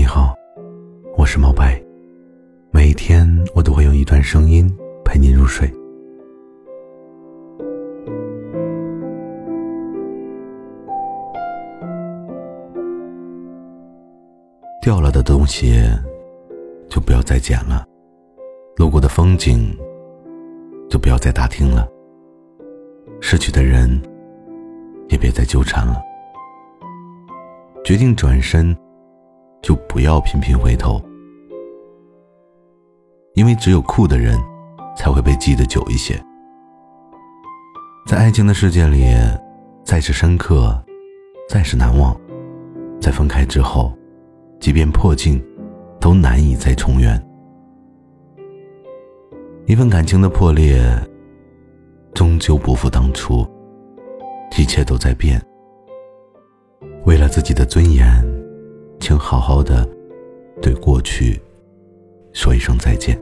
你好，我是毛白。每一天我都会用一段声音陪你入睡。掉了的东西就不要再捡了，路过的风景就不要再打听了，失去的人也别再纠缠了。决定转身，就不要频频回头，因为只有酷的人，才会被记得久一些。在爱情的世界里，再是深刻，再是难忘，在分开之后，即便破镜，都难以再重圆。一份感情的破裂，终究不复当初，一切都在变。为了自己的尊严，请好好的对过去说一声再见。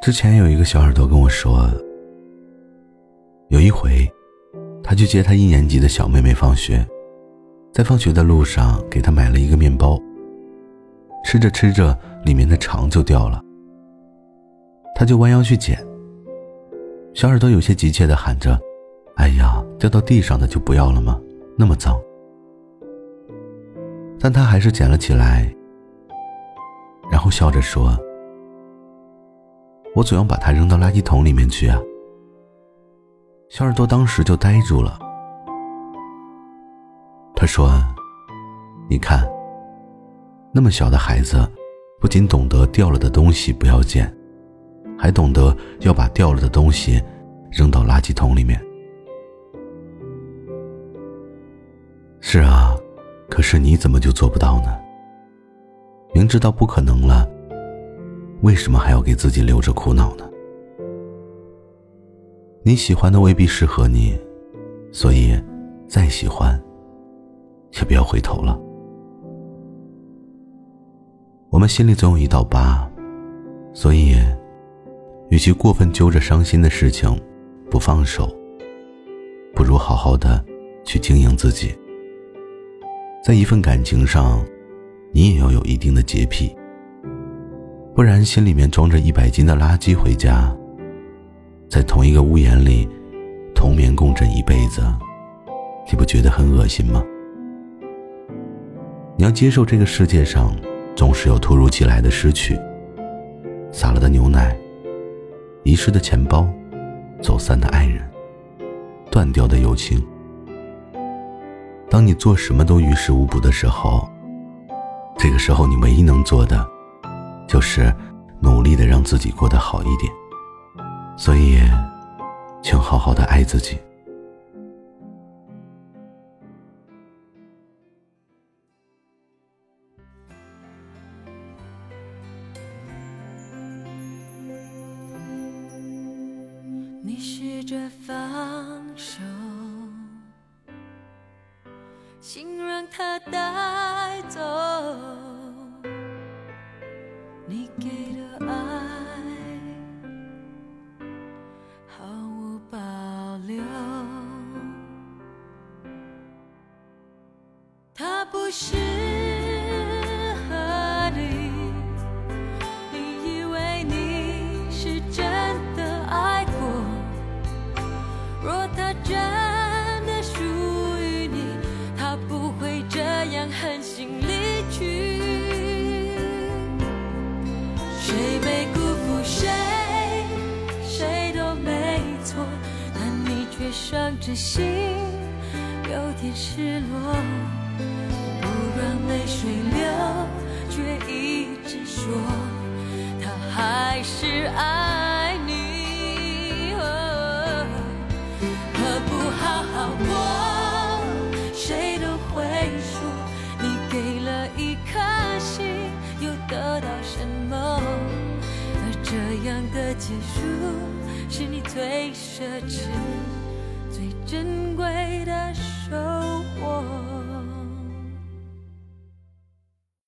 之前有一个小耳朵跟我说，有一回，他去接他一年级的小妹妹放学，在放学的路上给她买了一个面包。吃着吃着，里面的肠就掉了。他就弯腰去捡。小耳朵有些急切地喊着：“哎呀，掉到地上的就不要了吗？那么脏。”但他还是捡了起来，然后笑着说：“我总要把它扔到垃圾桶里面去啊。”小耳朵当时就呆住了。他说：“你看。”那么小的孩子，不仅懂得掉了的东西不要捡，还懂得要把掉了的东西扔到垃圾桶里面。是啊，可是你怎么就做不到呢？明知道不可能了，为什么还要给自己留着苦恼呢？你喜欢的未必适合你，所以再喜欢，也不要回头了。我们心里总有一道疤，所以，与其过分揪着伤心的事情不放手，不如好好的去经营自己。在一份感情上，你也要有一定的洁癖，不然心里面装着一百斤的垃圾回家，在同一个屋檐里同眠共枕一辈子，你不觉得很恶心吗？你要接受这个世界上。总是有突如其来的失去，洒了的牛奶，遗失的钱包，走散的爱人，断掉的友情。当你做什么都于事无补的时候，这个时候你唯一能做的，就是努力的让自己过得好一点。所以，请好好的爱自己。你试着放手，心让它带走。你给的爱毫无保留，他不是。伤着心，有点失落，不让泪水流，却一直说他还是爱你。何不好好过？谁都会说，你给了一颗心，又得到什么？而这样的结束，是你最奢侈。最珍贵的收获。